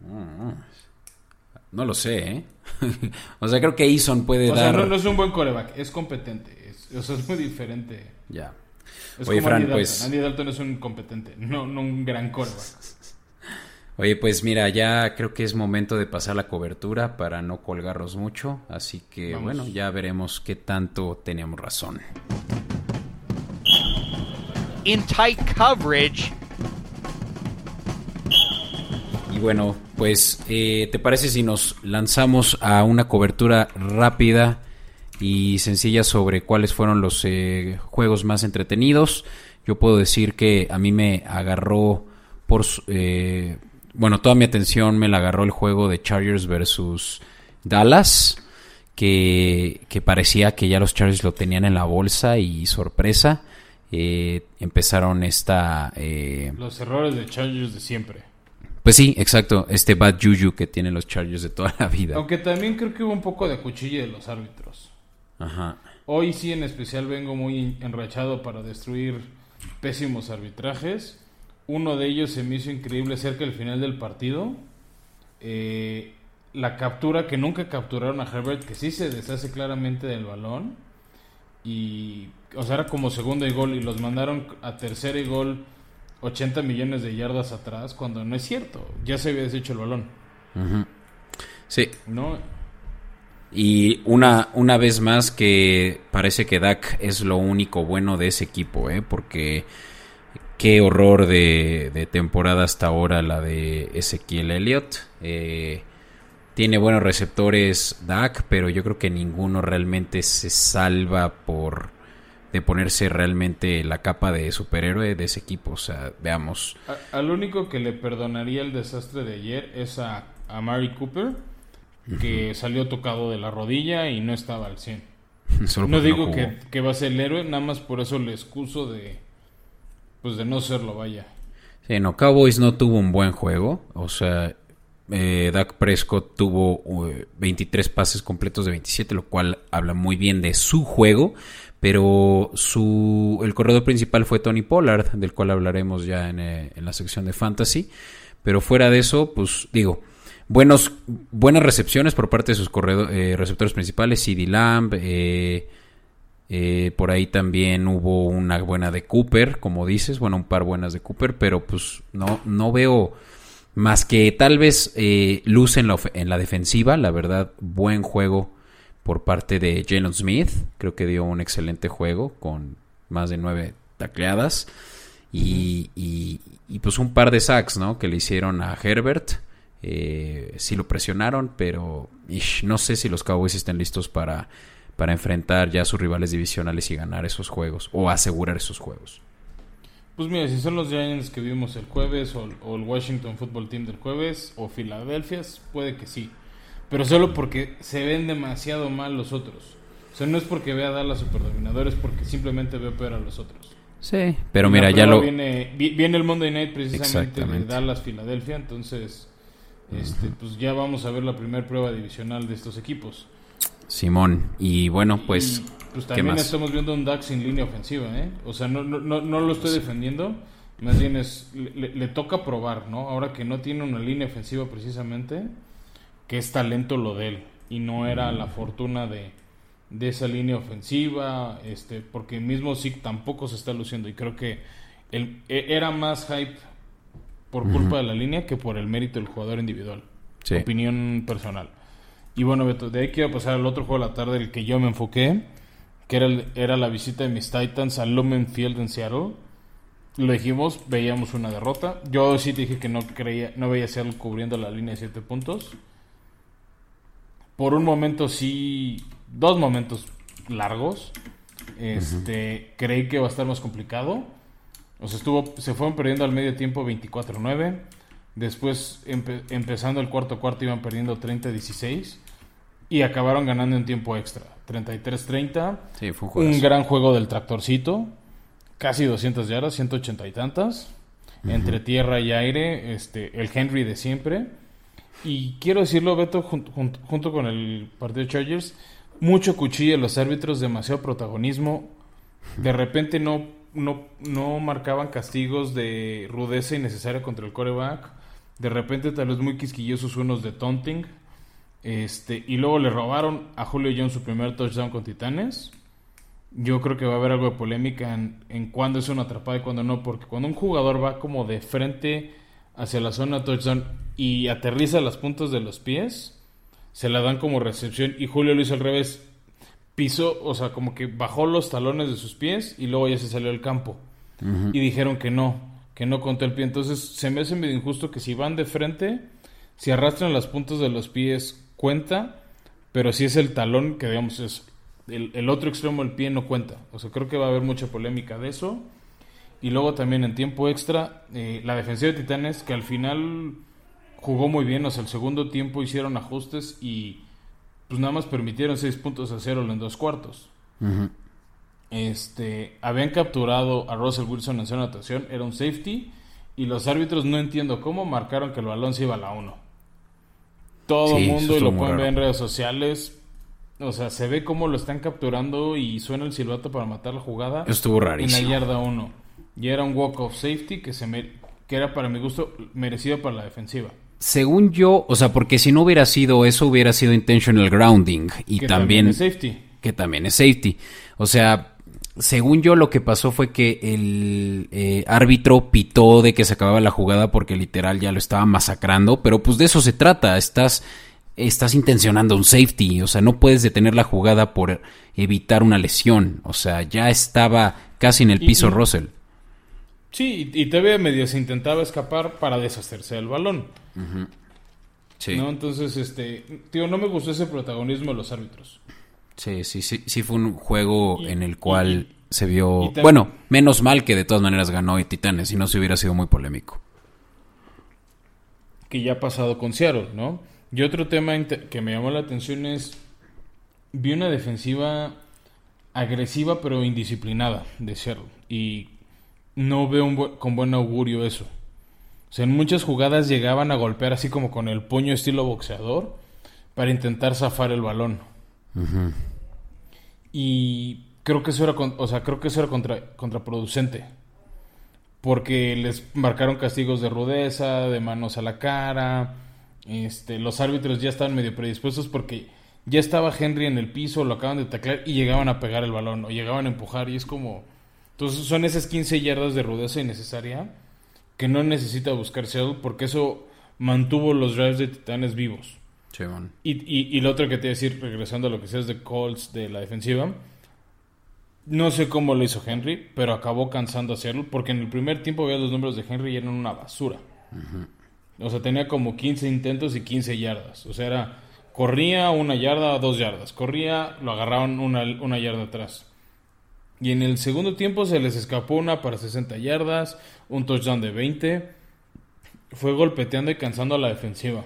mm, no lo sé, ¿eh? o sea, creo que Eason puede dar... Sea, no, es un buen coreback, es competente. Es, o sea, es muy diferente. Ya. Es Oye, como Fran, Andy pues... Andy Dalton es un competente, no, no un gran coreback. Oye, pues mira, ya creo que es momento de pasar la cobertura para no colgarnos mucho. Así que, bueno, ya veremos qué tanto teníamos razón. In tight coverage... Y bueno, pues, eh, ¿te parece si nos lanzamos a una cobertura rápida y sencilla sobre cuáles fueron los eh, juegos más entretenidos? Yo puedo decir que a mí me agarró. Eh, bueno, toda mi atención me la agarró el juego de Chargers versus Dallas, que parecía que ya los Chargers lo tenían en la bolsa y sorpresa. Empezaron esta... los errores de Chargers de siempre. Pues sí, exacto, este bad juju que tienen los Chargers de toda la vida. Aunque también creo que hubo un poco de cuchilla de los árbitros. Ajá. Hoy sí en especial vengo muy enrachado para destruir pésimos arbitrajes. Uno de ellos se me hizo increíble cerca del final del partido. Eh, la captura que nunca capturaron a Herbert, que sí se deshace claramente del balón. Y, o sea, era como segundo y gol y los mandaron a tercer y gol 80 millones de yardas atrás cuando no es cierto. Ya se había deshecho el balón. Sí. ¿No? Y una, una vez más que parece que Dak es lo único bueno de ese equipo, ¿eh? Porque qué horror de, temporada hasta ahora la de Ezequiel Elliott. Eh, tiene buenos receptores Dak, pero yo creo que ninguno realmente se salva por de ponerse realmente la capa de superhéroe de ese equipo. O sea, veamos. al único que le perdonaría el desastre de ayer es a, a Mari Cooper, que salió tocado de la rodilla y no estaba al 100. no digo que, va a ser el héroe, nada más por eso le excuso de, pues de no serlo, vaya. Sí, no, Cowboys no tuvo un buen juego. O sea, eh, Dak Prescott tuvo 23 uh, pases completos de 27, lo cual habla muy bien de su juego pero su, el corredor principal fue Tony Pollard, del cual hablaremos ya en, eh, la sección de Fantasy. Pero fuera de eso, pues digo, buenos, buenas recepciones por parte de sus eh, receptores principales, CD Lamb, eh, por ahí también hubo una buena de Cooper, como dices, bueno, un par buenas de Cooper, pero pues no, no veo más que tal vez luz en la, en la defensiva, la verdad, buen juego por parte de Jalen Smith. Creo que dio un excelente juego con más de nueve tacleadas. Y, y, pues un par de sacks, ¿no? Que le hicieron a Herbert. Eh, sí lo presionaron, pero no sé si los Cowboys estén listos para, para enfrentar ya a sus rivales divisionales y ganar esos juegos o asegurar esos juegos. Pues mira, si son los Giants que vimos el jueves o, o el Washington Football Team del jueves o Filadelfia, puede que sí pero solo porque se ven demasiado mal los otros. O sea, no es porque vea a Dallas superdominadores, es porque simplemente veo peor a los otros. Sí, pero mira, ya lo... Viene, viene el Monday Night precisamente de Dallas-Filadelfia, entonces este, pues ya vamos a ver la primera prueba divisional de estos equipos. Simón, y bueno, pues... pues también estamos viendo un DAX sin línea ofensiva, ¿eh? O sea, no, no, no, no lo estoy defendiendo, más bien es, le, le toca probar, ¿no? Ahora que no tiene una línea ofensiva precisamente que es talento lo de él. Y no era la fortuna de, de esa línea ofensiva, este, porque mismo Zeke tampoco se está luciendo. Y creo que el, e, era más hype por culpa de la línea que por el mérito del jugador individual. Opinión personal. Y bueno, Beto, de ahí quiero pasar al otro juego de la tarde, el que yo me enfoqué, que era, era la visita de mis Titans al Lumen Field en Seattle. Lo dijimos, veíamos una derrota. Yo sí dije que no creía, no veía Seattle cubriendo la línea de 7 puntos. Por un momento sí, dos momentos largos. Este, creí que iba a estar más complicado. O sea, estuvo, se fueron perdiendo al medio tiempo 24-9. Después, empezando el cuarto cuarto, iban perdiendo 30-16 y acabaron ganando en tiempo extra. 33-30. Sí, fue un, un gran juego del tractorcito. Casi 200 yardas, 180 y tantas. Entre tierra y aire. Este, el Henry de siempre. Y quiero decirlo, Beto, junto, con el partido de Chargers. Mucho cuchillo los árbitros, demasiado protagonismo. De repente no, no, no marcaban castigos de rudeza innecesaria contra el coreback. De repente tal vez muy quisquillosos unos de taunting. Este, y luego le robaron a Julio Jones su primer touchdown con Titanes. Yo creo que va a haber algo de polémica en, en cuándo es una atrapada y cuándo no, porque cuando un jugador va como de frente hacia la zona touchdown y aterriza las puntas de los pies, se la dan como recepción y Julio lo hizo al revés. Pisó, o sea, como que bajó los talones de sus pies y luego ya se salió al campo. Y dijeron que no, que no contó el pie. Entonces se me hace medio injusto que si van de frente, si arrastran las puntas de los pies cuenta, pero si es el talón, que digamos es el, otro extremo del pie no cuenta. O sea, creo que va a haber mucha polémica de eso. Y luego también en tiempo extra, eh, la defensiva de Titanes, que al final jugó muy bien. O sea, el segundo tiempo hicieron ajustes y pues nada más permitieron seis puntos a cero en dos cuartos. Este, habían capturado a Russell Wilson en su anotación, era un safety. Y los árbitros no entiendo cómo marcaron que el balón se iba a la 1 todo el mundo y lo pueden ver en redes sociales. O sea, se ve cómo lo están capturando y suena el silbato para matar la jugada. Estuvo rarísimo. En la yarda 1. Y era un walk of safety que, se que era para mi gusto merecido para la defensiva. Según yo, o sea, porque si no hubiera sido eso, hubiera sido intentional grounding. Y también, también es safety. Que también es safety. O sea, según yo lo que pasó fue que el eh, árbitro pitó de que se acababa la jugada porque literal ya lo estaba masacrando, pero pues de eso se trata, estás estás intencionando un safety, o sea, no puedes detener la jugada por evitar una lesión, o sea, ya estaba casi en el piso Russell. Sí, y todavía medio se intentaba escapar para deshacerse del balón. Sí. ¿No? Entonces, este, tío, no me gustó ese protagonismo de los árbitros. Sí, sí, sí, sí fue un juego en el cual se vio... Bueno, menos mal que de todas maneras ganó y Titanes, si no se hubiera sido muy polémico. Que ya ha pasado con Seattle, ¿no? Y otro tema que me llamó la atención es... Vi una defensiva agresiva pero indisciplinada de Seattle. Y no veo con buen augurio eso. O sea, en muchas jugadas llegaban a golpear así como con el puño estilo boxeador para intentar zafar el balón. Y creo que eso era, o sea, creo que eso era contra, contraproducente. Porque les marcaron castigos de rudeza, de manos a la cara. Este, los árbitros ya estaban medio predispuestos porque ya estaba Henry en el piso, lo acaban de taclear y llegaban a pegar el balón o llegaban a empujar y es como... Entonces son esas 15 yardas de rudeza innecesaria que no necesita buscar Seattle porque eso mantuvo los drives de Titanes vivos. Y, y, lo otro que te voy a decir, regresando a lo que seas de Colts de la defensiva, no sé cómo lo hizo Henry, pero acabó cansando a hacerlo, porque en el primer tiempo veía los números de Henry y eran una basura. O sea, tenía como 15 intentos y 15 yardas. O sea, era, corría una yarda, dos yardas. Corría, lo agarraban una, una yarda atrás. Y en el segundo tiempo se les escapó una para 60 yardas, un touchdown de 20. Fue golpeteando y cansando a la defensiva.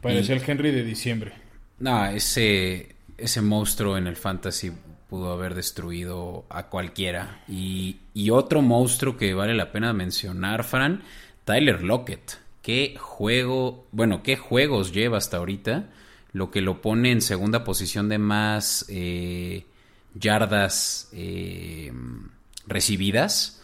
Parecía el Henry de diciembre. No, ese, ese monstruo en el fantasy pudo haber destruido a cualquiera. Y, y otro monstruo que vale la pena mencionar, Fran, Tyler Lockett. Qué juego, bueno, qué juegos lleva hasta ahorita, lo que lo pone en segunda posición de más eh, yardas eh, recibidas.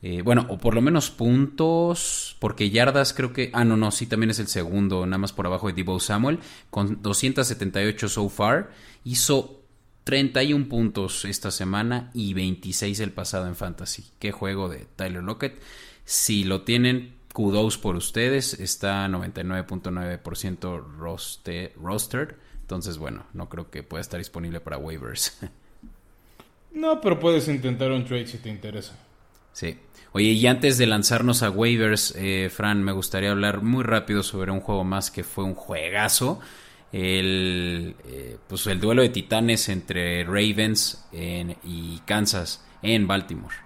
Eh, bueno, o por lo menos puntos, porque yardas creo que... Ah, no, no, sí, también es el segundo, nada más por abajo de Debo Samuel, con 278 so far. Hizo 31 puntos esta semana y 26 el pasado en Fantasy. Qué juego de Tyler Lockett. Si lo tienen, kudos por ustedes. Está 99.9% roster, rostered. Entonces, bueno, no creo que pueda estar disponible para waivers. No, pero puedes intentar un trade si te interesa. Sí. Oye, y antes de lanzarnos a waivers, eh, Fran, me gustaría hablar muy rápido sobre un juego más que fue un juegazo. El, eh, pues el duelo de titanes entre Ravens y Kansas en Baltimore.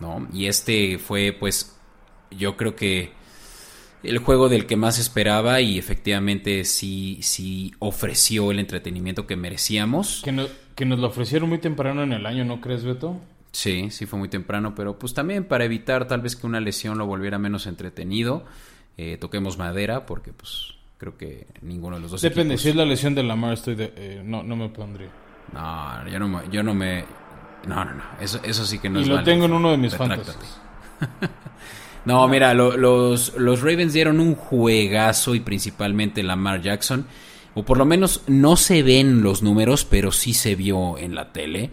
¿No? Y este fue, pues, yo creo que el juego del que más esperaba y efectivamente sí, sí ofreció el entretenimiento que merecíamos. Que, que nos lo ofrecieron muy temprano en el año, ¿no crees, Beto? Sí, sí fue muy temprano, pero pues también para evitar tal vez que una lesión lo volviera menos entretenido, eh, toquemos madera porque pues creo que ninguno de los dos. Depende, si es la lesión de Lamar estoy eh, no, no me pondría. No, yo no me, yo no me, no, no, no, eso, eso sí que no y es. Y lo tengo en uno de mis fantasies. no, mira, los, los Ravens dieron un juegazo y principalmente Lamar Jackson, o por lo menos no se ven los números, pero sí se vio en la tele.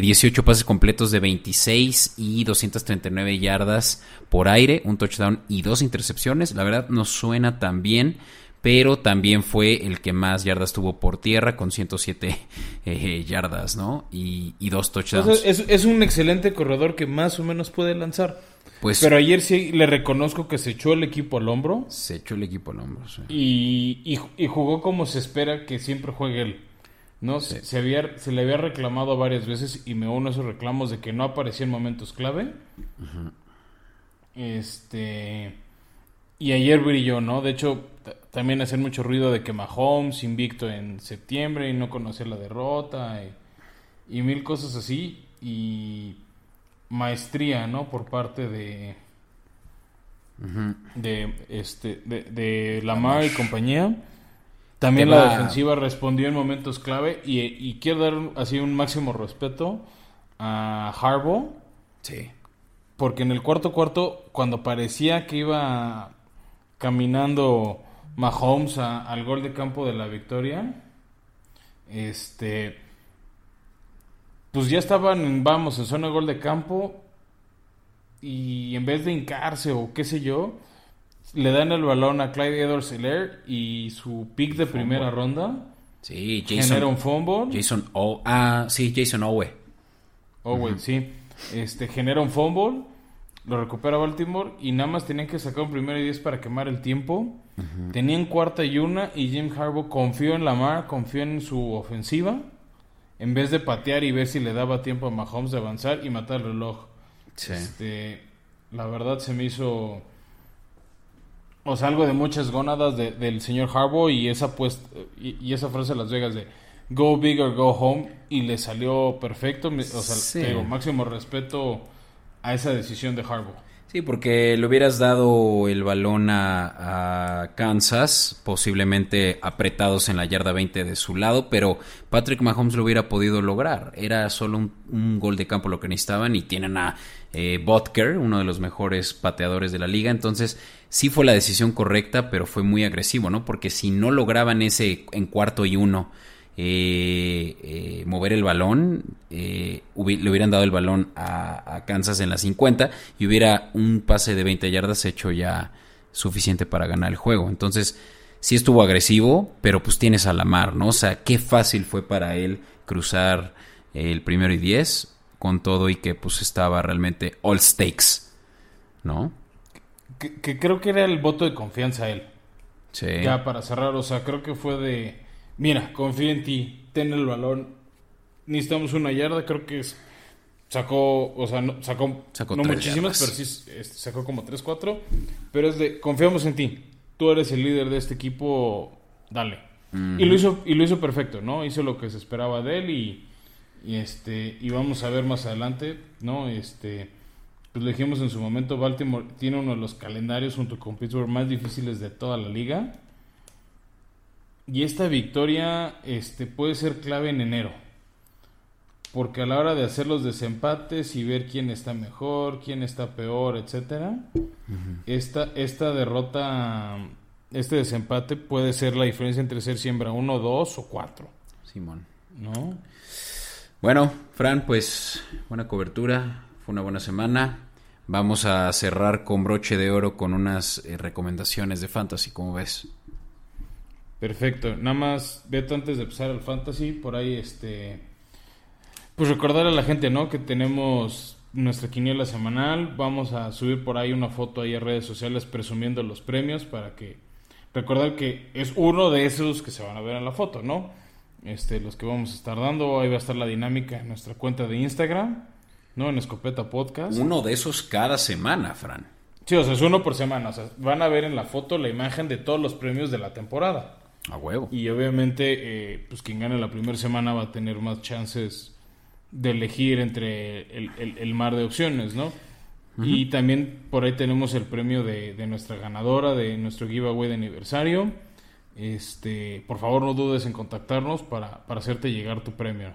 18 eh, pases completos de 26 y 239 yardas por aire, un touchdown y dos intercepciones. La verdad no suena tan bien, pero también fue el que más yardas tuvo por tierra con 107 eh, yardas, ¿no? Y, dos touchdowns. es, un excelente corredor que más o menos puede lanzar. Pues, pero ayer sí le reconozco que se echó el equipo al hombro. Se echó el equipo al hombro, sí. y, y jugó como se espera que siempre juegue él. ¿No? Se, había, se le había reclamado varias veces y me uno a esos reclamos de que no aparecía en momentos clave. Este. Y ayer brilló, ¿no? De hecho, también hacer mucho ruido de que Mahomes invicto en septiembre y no conocer la derrota y, mil cosas así. Y maestría, ¿no? Por parte de. De este. De, de Lamar y compañía. También la defensiva respondió en momentos clave y, quiero dar así un máximo respeto a Harbaugh. Sí. Porque en el cuarto cuarto, cuando parecía que iba caminando Mahomes al gol de campo de la victoria, este, pues ya estaban, vamos, en zona de gol de campo y en vez de hincarse o qué sé yo, le dan el balón a Clyde Edwards Hilaire y su pick de primera ronda. Sí, Jason. Genera un fumble. Jason O. Ah, sí, Jason Owe. Owe, sí. Este, genera un fumble. Lo recupera Baltimore y nada más tenían que sacar un primero y diez para quemar el tiempo. Tenían cuarta y una y Jim Harbaugh confió en Lamar, confió en su ofensiva. En vez de patear y ver si le daba tiempo a Mahomes de avanzar y matar el reloj. Este, la verdad se me hizo o sea, algo de muchas gónadas del señor Harbaugh y esa, pues, y, esa frase de Las Vegas de go big or go home y le salió perfecto. O sea, máximo respeto a esa decisión de Harbaugh. Sí, porque le hubieras dado el balón a, Kansas, posiblemente apretados en la yarda 20 de su lado, pero Patrick Mahomes lo hubiera podido lograr. Era solo un, gol de campo lo que necesitaban y tienen a eh, uno de los mejores pateadores de la liga. Entonces, sí fue la decisión correcta, pero fue muy agresivo, ¿no? Porque si no lograban ese en cuarto y uno eh, eh, mover el balón, eh, le hubieran dado el balón a, Kansas en la 50 y hubiera un pase de 20 yardas hecho ya suficiente para ganar el juego. Entonces, sí estuvo agresivo, pero pues tienes a la mar, ¿no? O sea, qué fácil fue para él cruzar el primero y 10 con todo y que pues estaba realmente all stakes, ¿no? Que, creo que era el voto de confianza él. Sí. Ya para cerrar, o sea, creo que fue de mira, confío en ti, ten el balón, necesitamos una yarda, creo que es, sacó, o sea, no, sacó, no muchísimas, pero sí sacó como 3, 4, pero es de, confiamos en ti, tú eres el líder de este equipo, dale. Y lo hizo y lo hizo perfecto, ¿no? Hizo lo que se esperaba de él y, y este y vamos a ver más adelante, ¿no? Este pues lo dijimos en su momento, Baltimore tiene uno de los calendarios junto con Pittsburgh más difíciles de toda la liga. Y esta victoria este, puede ser clave en enero. porque a la hora de hacer los desempates y ver quién está mejor, quién está peor, etcétera, esta, esta derrota, este desempate puede ser la diferencia entre ser siembra 1, 2 o 4. Simón. ¿No? Bueno, Fran, pues buena cobertura, fue una buena semana. Vamos a cerrar con broche de oro con unas eh, recomendaciones de fantasy, ¿cómo ves? Perfecto. Nada más, Beto, antes de empezar el fantasy, por ahí, este, pues recordar a la gente, ¿no? Que tenemos nuestra quiniela semanal. Vamos a subir por ahí una foto ahí a redes sociales presumiendo los premios para que recordar que es uno de esos que se van a ver en la foto, ¿no? Este, los que vamos a estar dando. Ahí va a estar la dinámica en nuestra cuenta de Instagram, ¿no? En Escopeta Podcast. Uno de esos cada semana, Fran. Sí, o sea, es uno por semana. O sea, van a ver en la foto la imagen de todos los premios de la temporada. A huevo. Y obviamente, eh, pues quien gane la primera semana va a tener más chances de elegir entre el, el- el mar de opciones, ¿no? Y también por ahí tenemos el premio de, de nuestra ganadora, de nuestro giveaway de aniversario. Este, por favor, no dudes en contactarnos para, para hacerte llegar tu premio.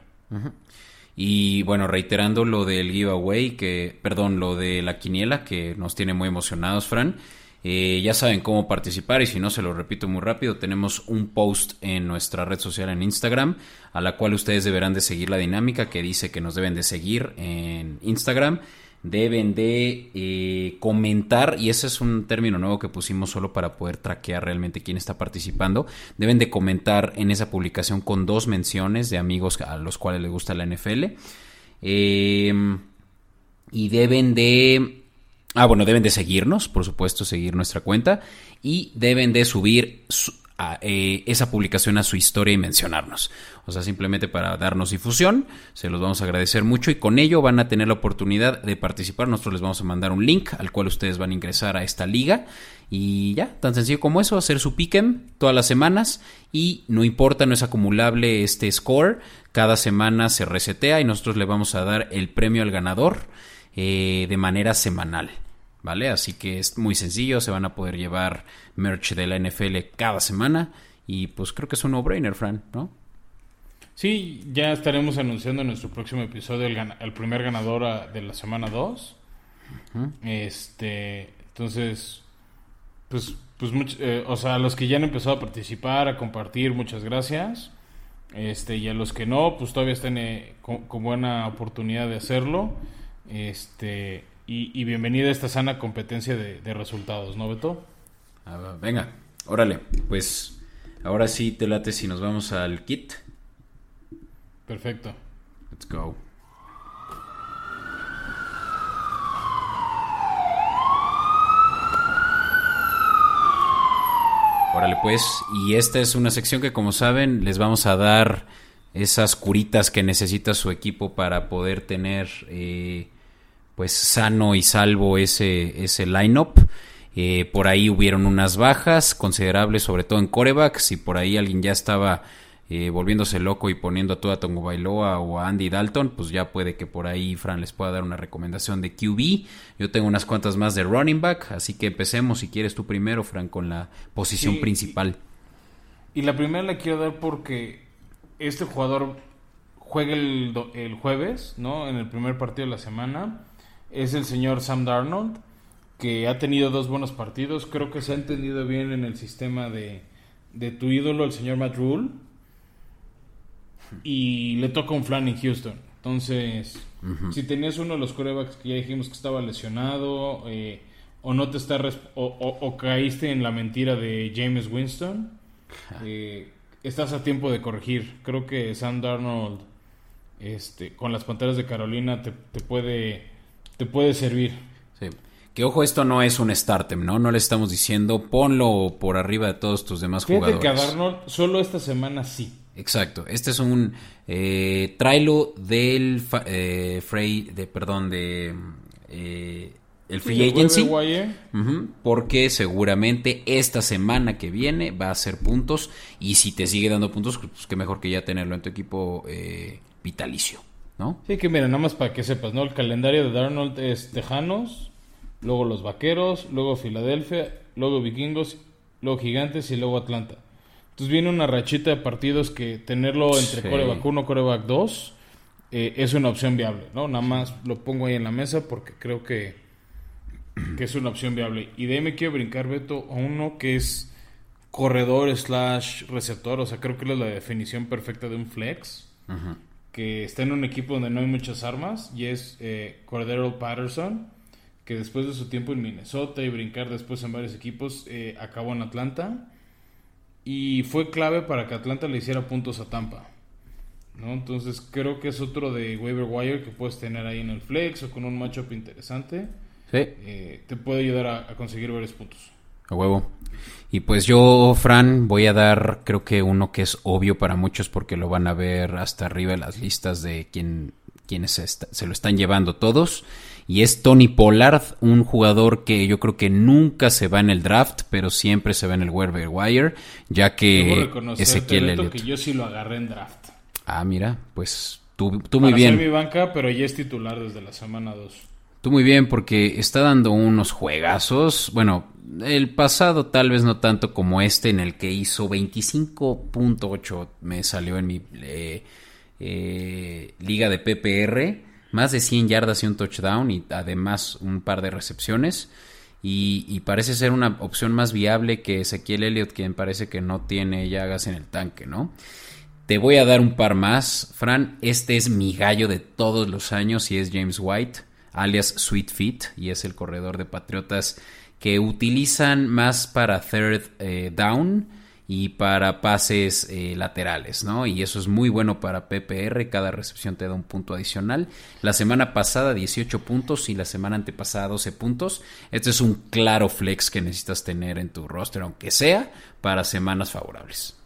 Y bueno, reiterando lo del giveaway, que, perdón, lo de la quiniela, que nos tiene muy emocionados, Fran. Eh, ya saben cómo participar y si no se lo repito muy rápido, tenemos un post en nuestra red social en Instagram, a la cual ustedes deberán de seguir la dinámica que dice que nos deben de seguir en Instagram. Deben de eh, comentar, y ese es un término nuevo que pusimos solo para poder traquear realmente quién está participando. Deben de comentar en esa publicación con dos menciones de amigos a los cuales les gusta la NFL. Eh, y deben de... Ah, bueno, deben de seguirnos, por supuesto, seguir nuestra cuenta. Y deben de subir eh, esa publicación a su historia y mencionarnos. O sea, simplemente para darnos difusión. Se los vamos a agradecer mucho. Y con ello van a tener la oportunidad de participar. Nosotros les vamos a mandar un link al cual ustedes van a ingresar a esta liga. Y ya, tan sencillo como eso, hacer su pick'em todas las semanas. Y no importa, no es acumulable este score. Cada semana se resetea y nosotros le vamos a dar el premio al ganador eh, de manera semanal. ¿Vale? Así que es muy sencillo, se van a poder llevar merch de la NFL cada semana y pues creo que es un no-brainer, Fran, ¿no? Sí, ya estaremos anunciando en nuestro próximo episodio el, gana- el primer ganador a- de la semana 2. Este, entonces, pues, pues much- eh, o sea, a los que ya han empezado a participar, a compartir, muchas gracias. Este, y a los que no, pues todavía están eh, con, con buena oportunidad de hacerlo. Este, y, y bienvenida a esta sana competencia de, de resultados, ¿no, Beto? Ah, venga, órale, pues ahora sí te late si nos vamos al kit. Perfecto. Let's go. Órale pues, y esta es una sección que como saben les vamos a dar esas curitas que necesita su equipo para poder tener eh, pues sano y salvo ese, ese lineup. Eh, por ahí hubieron unas bajas considerables, sobre todo en corebacks, y por ahí alguien ya estaba eh, volviéndose loco y poniendo a toda Tongo Bailoa o a Andy Dalton, pues ya puede que por ahí Fran les pueda dar una recomendación de QB. Yo tengo unas cuantas más de running back, así que empecemos si quieres tú primero, Fran, con la posición Sí, principal. Y la primera la quiero dar porque este jugador juega el, el jueves, ¿no? En el primer partido de la semana. Es el señor Sam Darnold, que ha tenido dos buenos partidos. Creo que se ha entendido bien en el sistema de, de tu ídolo, el señor Matt Rule. Y le toca un flan en Houston. Entonces, si tenías uno de los corebacks que ya dijimos que estaba lesionado, eh, o no te está resp- o, o- o caíste en la mentira de James Winston, eh, estás a tiempo de corregir. Creo que Sam Darnold, este, con las Panteras de Carolina, te, te puede, te puede servir. Sí. Que ojo, esto no es un startem, ¿no? No le estamos diciendo ponlo por arriba de todos tus demás Fíjate jugadores. que a Darnold solo esta semana sí. Exacto. Este es un eh, tráelo del eh, Frey, de perdón, de eh, el Free Sí, Agency. porque seguramente esta semana que viene va a hacer puntos y si te sigue dando puntos, pues qué mejor que ya tenerlo en tu equipo eh, vitalicio, ¿no? Sí, que mira, nada más para que sepas, ¿no? El calendario de Darnold es Tejanos, luego los Vaqueros, luego Filadelfia, luego Vikingos, luego Gigantes y luego Atlanta. Entonces viene una rachita de partidos que tenerlo entre Sí. coreback 1, coreback 2 eh, es una opción viable, ¿no? Nada más lo pongo ahí en la mesa porque creo que, que es una opción viable. Y de ahí me quiero brincar, Beto, a uno que es corredor slash receptor, o sea, creo que es la definición perfecta de un flex, que está en un equipo donde no hay muchas armas, y es eh, Cordero Patterson, que después de su tiempo en Minnesota y brincar después en varios equipos, eh, acabó en Atlanta, y fue clave para que Atlanta le hiciera puntos a Tampa. ¿no? Entonces creo que es otro de waiver wire que puedes tener ahí en el flex o con un matchup interesante. Eh, te puede ayudar a, conseguir varios puntos. A huevo. Y pues yo, Fran, voy a dar creo que uno que es obvio para muchos porque lo van a ver hasta arriba en las listas de quién, quienes se, lo están llevando todos. Y es Tony Pollard, un jugador que yo creo que nunca se va en el draft, pero siempre se va en el waiver wire, ya que Ezequiel Elliott. que yo sí lo agarré en draft. Ah, mira, pues tú, tú muy bien. mi banca, pero ya es titular desde la semana 2. Tú muy bien, porque está dando unos juegazos. Bueno, el pasado tal vez no tanto como este, en el que hizo 25.8, me salió en mi eh, eh, liga de PPR. Más de 100 yardas y un touchdown y además un par de recepciones. Y, y, parece ser una opción más viable que Ezequiel Elliott, quien parece que no tiene llagas en el tanque, ¿no? Te voy a dar un par más. Fran, este es mi gallo de todos los años y es James White, alias Sweet Feet, y es el corredor de Patriotas que utilizan más para third eh, down y para pases eh, laterales, ¿no? Y eso es muy bueno para PPR, cada recepción te da un punto adicional. La semana pasada 18 puntos y la semana antepasada 12 puntos. Este es un claro flex que necesitas tener en tu roster, aunque sea para semanas favorables.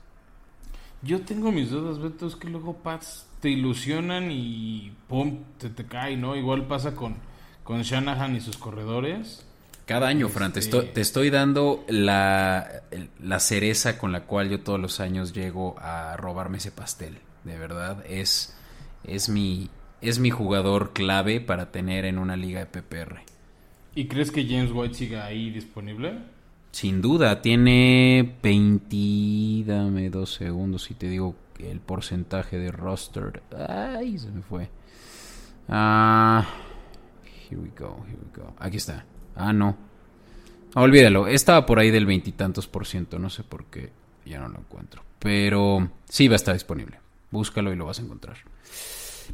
Yo tengo mis dudas, Beto, es que luego Pats te ilusionan y pum, te, te cae, ¿no? Igual pasa con, con Shanahan y sus corredores. Cada año, Fran, te, estoy, te estoy dando la, la, cereza con la cual yo todos los años llego a robarme ese pastel. De verdad, es, es, mi, es mi jugador clave para tener en una liga de PPR. ¿Y crees que James White siga ahí disponible? Sin duda, tiene 20. Dame dos segundos y te digo el porcentaje de roster. Ay, se me fue. Ah. Here we go, here we go. Aquí está. Ah, no. Olvídalo. Estaba por ahí del veintitantos por ciento. No sé por qué. Ya no lo encuentro. Pero sí va a estar disponible. Búscalo y lo vas a encontrar.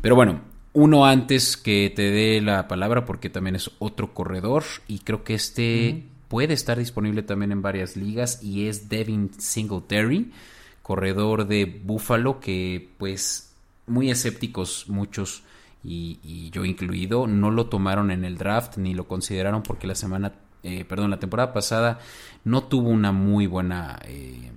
Pero bueno, uno antes que te dé la palabra porque también es otro corredor y creo que este puede estar disponible también en varias ligas y es Devin Singletary, corredor de Buffalo que pues muy escépticos muchos y, yo incluido no lo tomaron en el draft ni lo consideraron porque la semana eh, perdón la temporada pasada no tuvo una muy buena eh,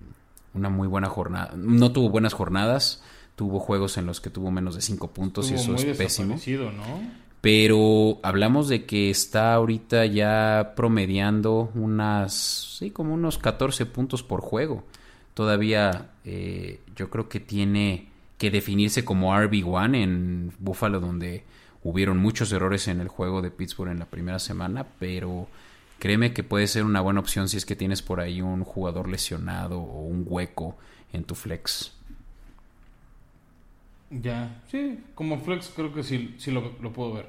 una muy buena jornada no tuvo buenas jornadas tuvo juegos en los que tuvo menos de 5 puntos y eso es pésimo ¿no? Pero hablamos de que está ahorita ya promediando unas, sí, como unos 14 puntos por juego. Todavía eh, yo creo que tiene que definirse como RB1 en Buffalo, donde hubieron muchos errores en el juego de Pittsburgh en la primera semana, pero créeme que puede ser una buena opción si es que tienes por ahí un jugador lesionado o un hueco en tu flex. Ya, sí, como flex creo que sí, sí lo, puedo ver.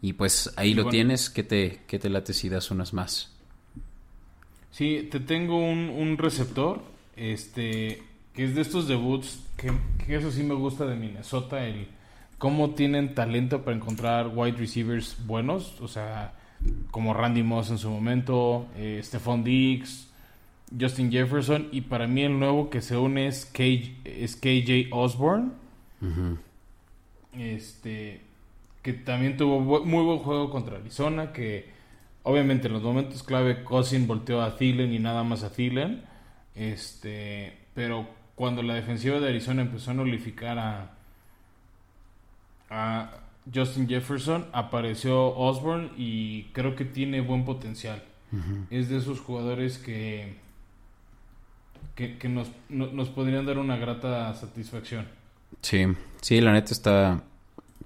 Y pues ahí lo tienes, ¿qué te, qué te late si das unas más? Sí, te tengo un, un receptor, este, que es de estos debuts, que, que, eso sí me gusta de Minnesota, el cómo tienen talento para encontrar wide receivers buenos, o sea, como Randy Moss en su momento, eh, Stephon Diggs, Justin Jefferson y para mí el nuevo que se une es, KJ Osborne. Este que también tuvo muy buen juego contra Arizona, que obviamente en los momentos clave Cousin volteó a Thielen y nada más a Thielen. Este, pero cuando la defensiva de Arizona empezó a nulificar a, a Justin Jefferson, apareció Osborne y creo que tiene buen potencial. Es de esos jugadores que que, nos, nos podrían dar una grata satisfacción. Sí, sí, la neta está,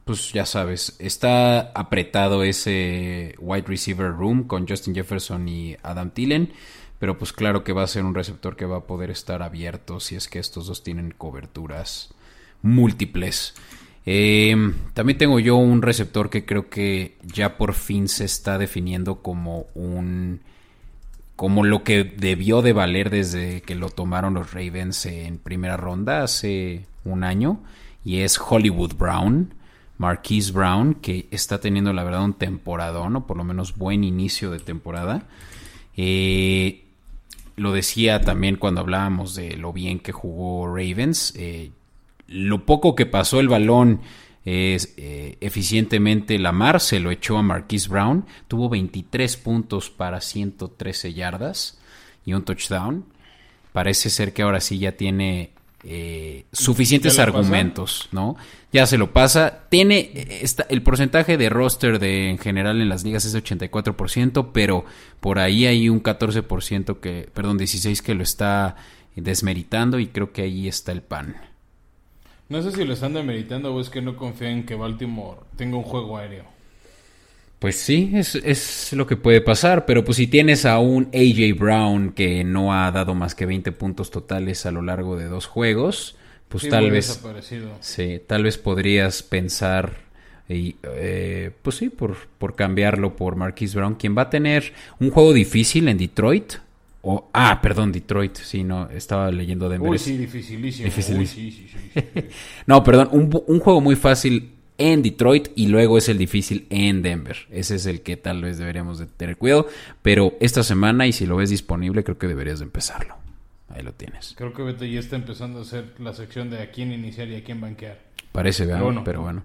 pues ya sabes, está apretado ese wide receiver room con Justin Jefferson y Adam Tillen, pero pues claro que va a ser un receptor que va a poder estar abierto si es que estos dos tienen coberturas múltiples. Em, también tengo yo un receptor que creo que ya por fin se está definiendo como un como lo que debió de valer desde que lo tomaron los Ravens en primera ronda hace un año y es Hollywood Brown, Marquise Brown, que está teniendo la verdad un temporadón o por lo menos buen inicio de temporada. Eh, lo decía también cuando hablábamos de lo bien que jugó Ravens. Eh, lo poco que pasó el balón es, eh, eficientemente Lamar se lo echó a Marquise Brown. Tuvo 23 puntos para 113 yardas y un touchdown. Parece ser que ahora sí ya tiene eh, suficientes argumentos, ¿no? Ya se lo pasa. Tiene el porcentaje de roster de en general en las ligas es de 84%, pero por ahí hay un 14% que, perdón, 16 que lo está desmeritando y creo que ahí está el pan. No sé si lo están demeritando o es que no confían en que Baltimore tenga un juego aéreo. Pues sí, es, es, lo que puede pasar, pero pues si tienes a un AJ Brown que no ha dado más que 20 puntos totales a lo largo de dos juegos, pues tal vez... Sí, tal vez podrías pensar, y, eh, pues sí, por, por cambiarlo por Marquise Brown, quien va a tener un juego difícil en Detroit, ah, perdón, Detroit. Sí, no, estaba leyendo Denver. Uy, sí, dificilísimo. sí, sí, no, perdón, un, un, juego muy fácil en Detroit y luego es el difícil en Denver. Ese es el que tal vez deberíamos de tener cuidado. Pero esta semana, y si lo ves disponible, creo que deberías de empezarlo. Ahí lo tienes. Creo que Beto ya está empezando a hacer la sección de a quién iniciar y a quién banquear. Parece, pero bueno. Pero bueno.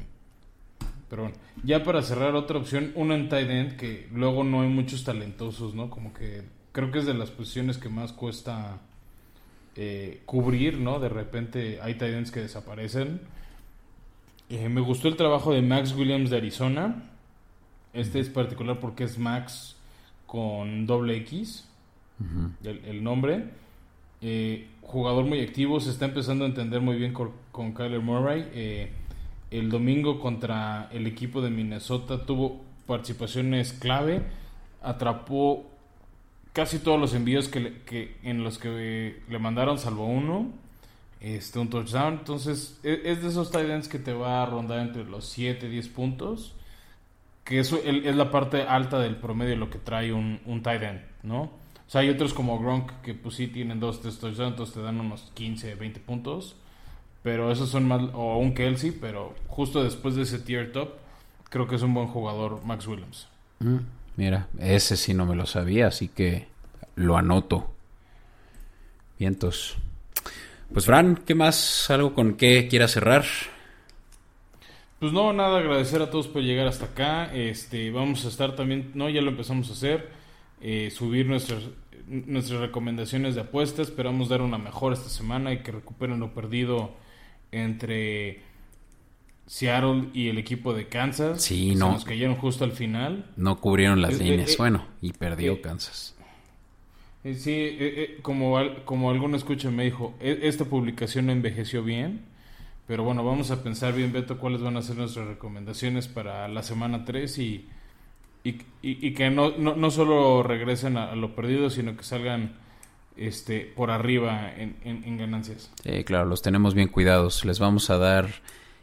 Pero bueno, ya para cerrar otra opción, uno en tight end que luego no hay muchos talentosos, ¿no? Como que creo que es de las posiciones que más cuesta eh, cubrir, ¿no? De repente hay tight ends que desaparecen eh, me gustó el trabajo de Max Williams de Arizona. Este es particular porque es Max con doble X, el, nombre. Eh, jugador muy activo, se está empezando a entender muy bien con, Kyler Murray. Eh, el domingo contra el equipo de Minnesota tuvo participaciones clave, atrapó casi todos los envíos que, en los que le mandaron, salvo uno este, un touchdown. Entonces, e, es, de esos tight que te va a rondar entre los 7, 10 puntos. Que eso es la parte alta del promedio de lo que trae un, un tight end, ¿no? O sea, hay otros como Gronk que pues sí tienen 2, 3 touchdowns, entonces te dan unos 15, 20 puntos. Pero esos son más, o un Kelsey, pero justo después de ese tier top, creo que es un buen jugador Max Williams. Mm, mira, ese sí no me lo sabía, así que lo anoto. Vientos. Pues Fran, ¿qué más? ¿Algo con qué quieras cerrar? Pues no, nada, agradecer a todos por llegar hasta acá. Este, vamos a estar también, no, ya lo empezamos a hacer, eh, subir nuestras, nuestras recomendaciones de apuestas. Esperamos dar una mejor esta semana y que recuperen lo perdido entre Seattle y el equipo de Kansas. Sí, no. nos cayeron justo al final. No cubrieron las líneas. bueno, y perdió Kansas. Eh, sí, eh, eh, como, como alguno escucha me dijo, e, esta publicación envejeció bien, pero bueno, vamos a pensar bien, Beto, cuáles van a ser nuestras recomendaciones para la semana 3 y, y, que no, no, solo regresen a, lo perdido, sino que salgan este por arriba en, en ganancias. Sí, claro, los tenemos bien cuidados. Les vamos a dar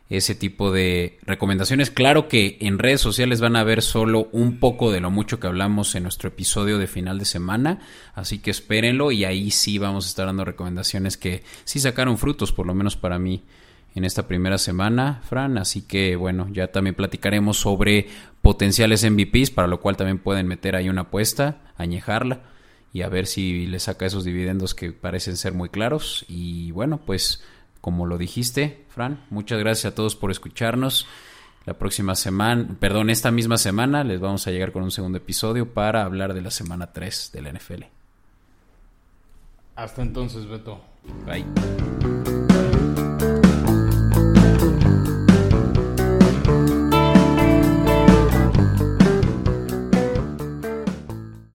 ese tipo de recomendaciones. Claro que en redes sociales van a ver solo un poco de lo mucho que hablamos en nuestro episodio de final de semana, así que espérenlo y ahí sí vamos a estar dando recomendaciones que sí sacaron frutos, por lo menos para mí en esta primera semana, Fran, así que bueno, ya también platicaremos sobre potenciales MVPs, para lo cual también pueden meter ahí una apuesta, añejarla y a ver si le saca esos dividendos que parecen ser muy claros y bueno, pues como lo dijiste, Fran. Muchas gracias a todos por escucharnos. La próxima semana, perdón, esta misma semana les vamos a llegar con un segundo episodio para hablar de la semana 3 de la NFL. Hasta entonces, Beto. Bye.